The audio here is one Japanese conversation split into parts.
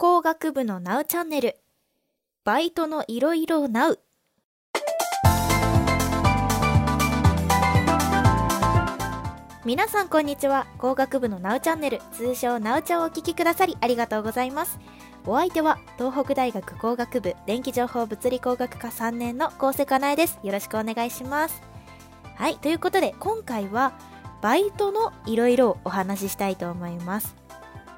工学部のナウチャンネル。バイトのいろいろナウ皆さんこんにちは。工学部のナウチャンネル。通称ナウチャをお聞きくださりありがとうございます。お相手は東北大学工学部電気情報物理工学科3年の高瀬かなえです。よろしくお願いします。はいということで今回はバイトのいろいろお話ししたいと思います。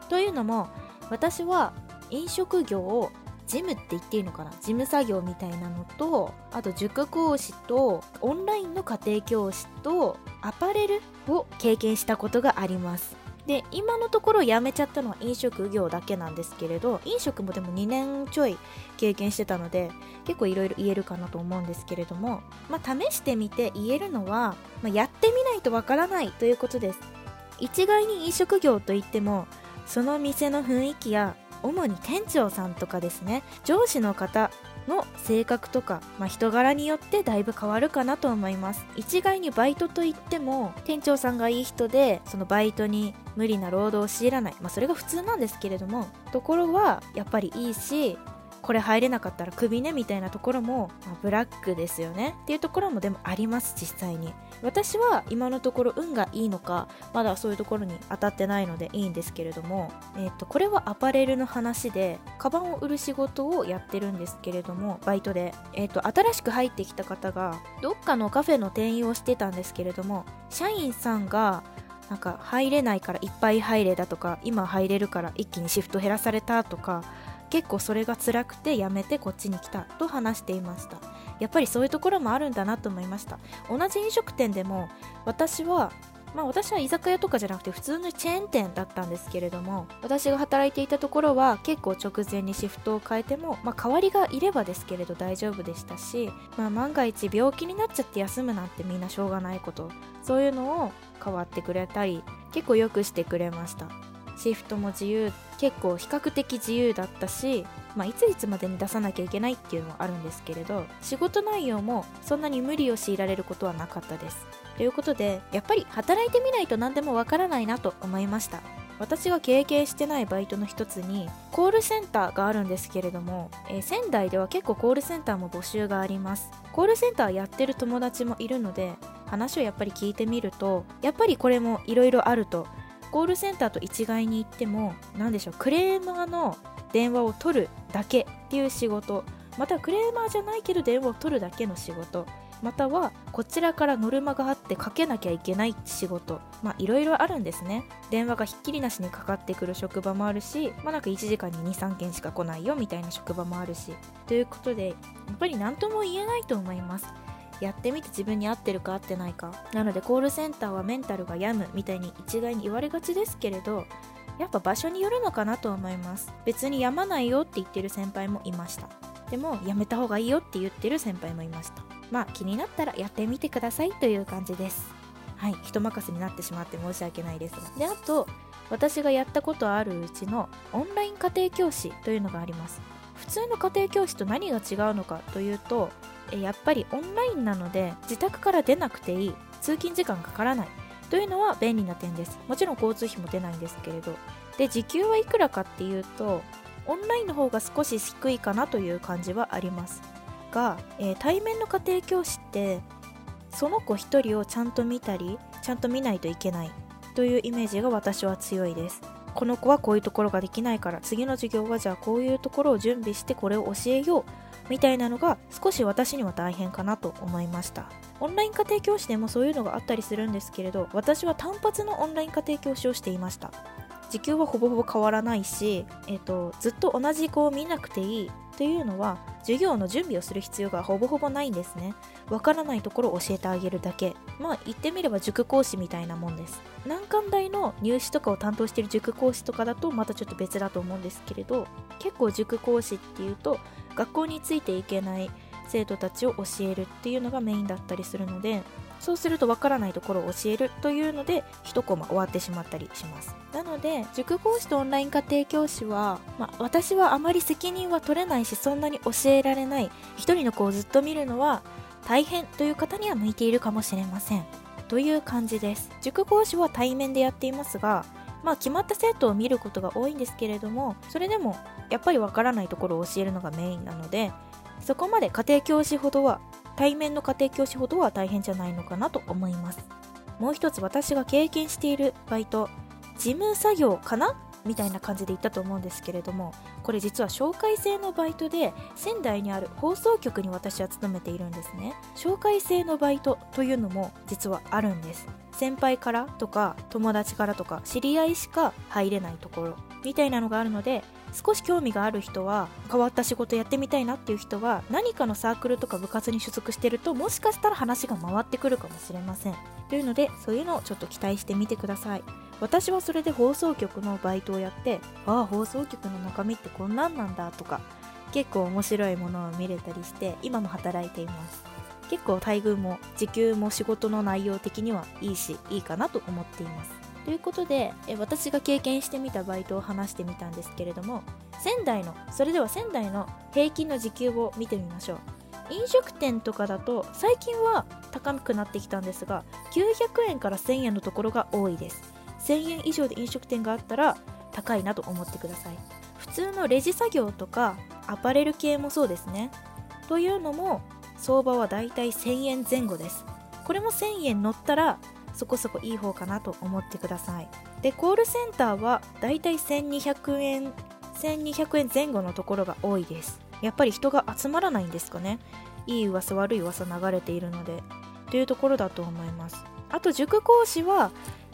というのも私は飲食業をジムって言っていいのかな？事務作業みたいなのとあと塾講師とオンラインの家庭教師とアパレルを経験したことがあります。で今のところ辞めちゃったのは飲食業だけなんですけれど飲食もでも2年ちょい経験してたので結構いろいろ言えるかなと思うんですけれども、まあ、試してみて言えるのは、まあ、やってみないとわからないということです。一概に飲食業といってもその店の雰囲気や主に店長さんとかですね。上司の方の性格とか、まあ、人柄によってだいぶ変わるかなと思います。一概にバイトといっても店長さんがいい人でそのバイトに無理な労働を強いらない、まあ、それが普通なんですけれどもところはやっぱりいいしこれ入れなかったらクビねみたいなところも、まあ、ブラックですよね。っていうところもでもあります実際に。私は今のところ運がいいのかまだそういうところに当たってないのでいいんですけれども、えーと、これはアパレルの話でカバンを売る仕事をやってるんですけれどもバイトで、えーと、新しく入ってきた方がどっかのカフェの店員をしてたんですけれども社員さんがなんか入れないからいっぱい入れだとか今入れるから一気にシフト減らされたとか結構それが辛くて辞めてこっちに来たと話していました。やっぱりそういうところもあるんだなと思いました。同じ飲食店でも私はまあ私は居酒屋とかじゃなくて普通のチェーン店だったんですけれども私が働いていたところは結構直前にシフトを変えても、まあ、代わりがいればですけれど大丈夫でしたし、まあ、万が一病気になっちゃって休むなんてみんなしょうがないことそういうのを変わってくれたり結構よくしてくれました。シフトも自由結構比較的自由だったし、まあ、いついつまでに出さなきゃいけないっていうのはあるんですけれど仕事内容もそんなに無理を強いられることはなかったです。ということでやっぱり働いてみないと何でもわからないなと思いました。私が経験してないバイトの一つにコールセンターがあるんですけれども、えー、仙台では結構コールセンターも募集があります。コールセンターやってる友達もいるので話をやっぱり聞いてみるとやっぱりこれもいろいろあるとコールセンターと一概に言っても何でしょうクレーマーの電話を取るだけっていう仕事またはクレーマーじゃないけど電話を取るだけの仕事またはこちらからノルマがあってかけなきゃいけない仕事まあいろいろあるんですね。電話がひっきりなしにかかってくる職場もあるしまあなんか1時間に23件しか来ないよみたいな職場もあるしということでやっぱり何とも言えないと思います。やってみて自分に合ってるか合ってないか。なのでコールセンターはメンタルが病むみたいに一概に言われがちですけれどやっぱ場所によるのかなと思います。別に病まないよって言ってる先輩もいました。でもやめた方がいいよって言ってる先輩もいました。まあ気になったらやってみてくださいという感じです。はい人任せになってしまって申し訳ないですが。であと私がやったことあるうちのオンライン家庭教師というのがあります。普通の家庭教師と何が違うのかというとやっぱりオンラインなので自宅から出なくていい。通勤時間かからない。というのは便利な点です。もちろん交通費も出ないんですけれど。で時給はいくらかっていうとオンラインの方が少し低いかなという感じはあります。が、えー、対面の家庭教師ってその子1人をちゃんと見たりちゃんと見ないといけないというイメージが私は強いです。この子はこういうところができないから次の授業はじゃあこういうところを準備してこれを教えようみたいなのが少し私には大変かなと思いました。オンライン家庭教師でもそういうのがあったりするんですけれど私は単発のオンライン家庭教師をしていました。時給はほぼほぼ変わらないし、えーと、ずっと同じ子を見なくていいというのは授業の準備をする必要がほぼほぼないんですね。わからないところを教えてあげるだけ。まあ言ってみれば塾講師みたいなもんです。難関大の入試とかを担当している塾講師とかだとまたちょっと別だと思うんですけれど結構塾講師っていうと学校についていけない生徒たちを教えるっていうのがメインだったりするのでそうするとわからないところを教えるというので1コマ終わってしまったりします。なので塾講師とオンライン家庭教師は、まあ、私はあまり責任は取れないしそんなに教えられない。1人の子をずっと見るのは大変という方には向いているかもしれません。という感じです。塾講師は対面でやっていますがまあ決まった生徒を見ることが多いんですけれどもそれでもやっぱりわからないところを教えるのがメインなのでそこまで家庭教師ほどは対面の家庭教師ほどは大変じゃないのかなと思います。もう一つ私が経験しているバイト事務作業かな？みたいな感じで言ったと思うんですけれどもこれ実は紹介制のバイトで仙台にある放送局に私は勤めているんですね。紹介制のバイトというのも実はあるんです。先輩からとか友達からとか知り合いしか入れないところ。みたいなのがあるので少し興味がある人は変わった仕事やってみたいなっていう人は何かのサークルとか部活に所属してるともしかしたら話が回ってくるかもしれません。というのでそういうのをちょっと期待してみてください。私はそれで放送局のバイトをやってああ放送局の中身ってこんなんなんだとか結構面白いものを見れたりして今も働いています。結構待遇も時給も仕事の内容的にはいいしいいかなと思っています。ということで私が経験してみたバイトを話してみたんですけれども仙台のそれでは仙台の平均の時給を見てみましょう。飲食店とかだと最近は高くなってきたんですが900円から1000円のところが多いです。1000円以上で飲食店があったら高いなと思ってください。普通のレジ作業とかアパレル系もそうですね。というのも相場はだいたい1000円前後です。これも1000円乗ったらそこそこいい方かなと思ってください。でコールセンターはだいたい1200円1200円前後のところが多いです。やっぱり人が集まらないんですかね。いい噂悪い噂流れているので。というところだと思います。あと塾講師は、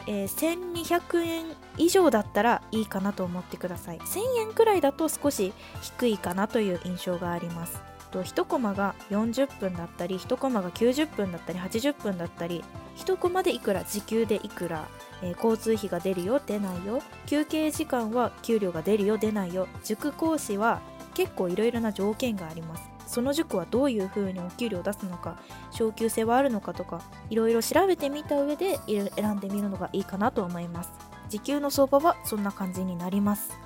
えー、1200円以上だったらいいかなと思ってください。1000円くらいだと少し低いかなという印象があります。と1コマが40分だったり1コマが90分だったり80分だったり1コマでいくら時給でいくら、えー、交通費が出るよ出ないよ休憩時間は給料が出るよ出ないよ塾講師は結構いろいろな条件があります。その塾はどういうふうにお給料を出すのか昇給制はあるのかとかいろいろ調べてみた上で選んでみるのがいいかなと思います。時給の相場はそんな感じになります。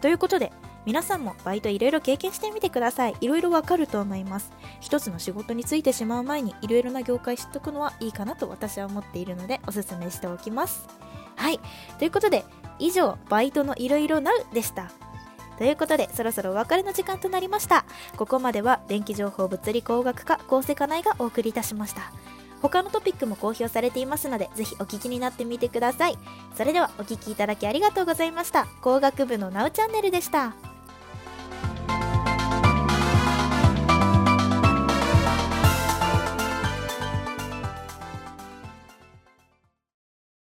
ということで皆さんもバイトいろいろ経験してみてください。いろいろわかると思います。一つの仕事に就いてしまう前にいろいろな業界知っとくのはいいかなと私は思っているのでおすすめしておきます。はい。ということで、以上、バイトのいろいろなうでした。ということで、そろそろお別れの時間となりました。ここまでは電気情報物理工学科構成科内がお送りいたしました。他のトピックも公表されていますので、ぜひお聞きになってみてください。それではお聞きいただきありがとうございました。工学部のなおチャンネルでした。